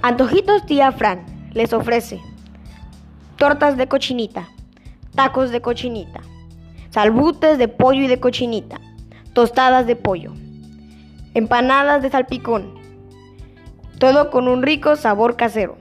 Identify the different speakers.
Speaker 1: Antojitos tía Fran les ofrece tortas de cochinita, tacos de cochinita, salbutes de pollo y de cochinita, tostadas de pollo, empanadas de salpicón, todo con un rico sabor casero.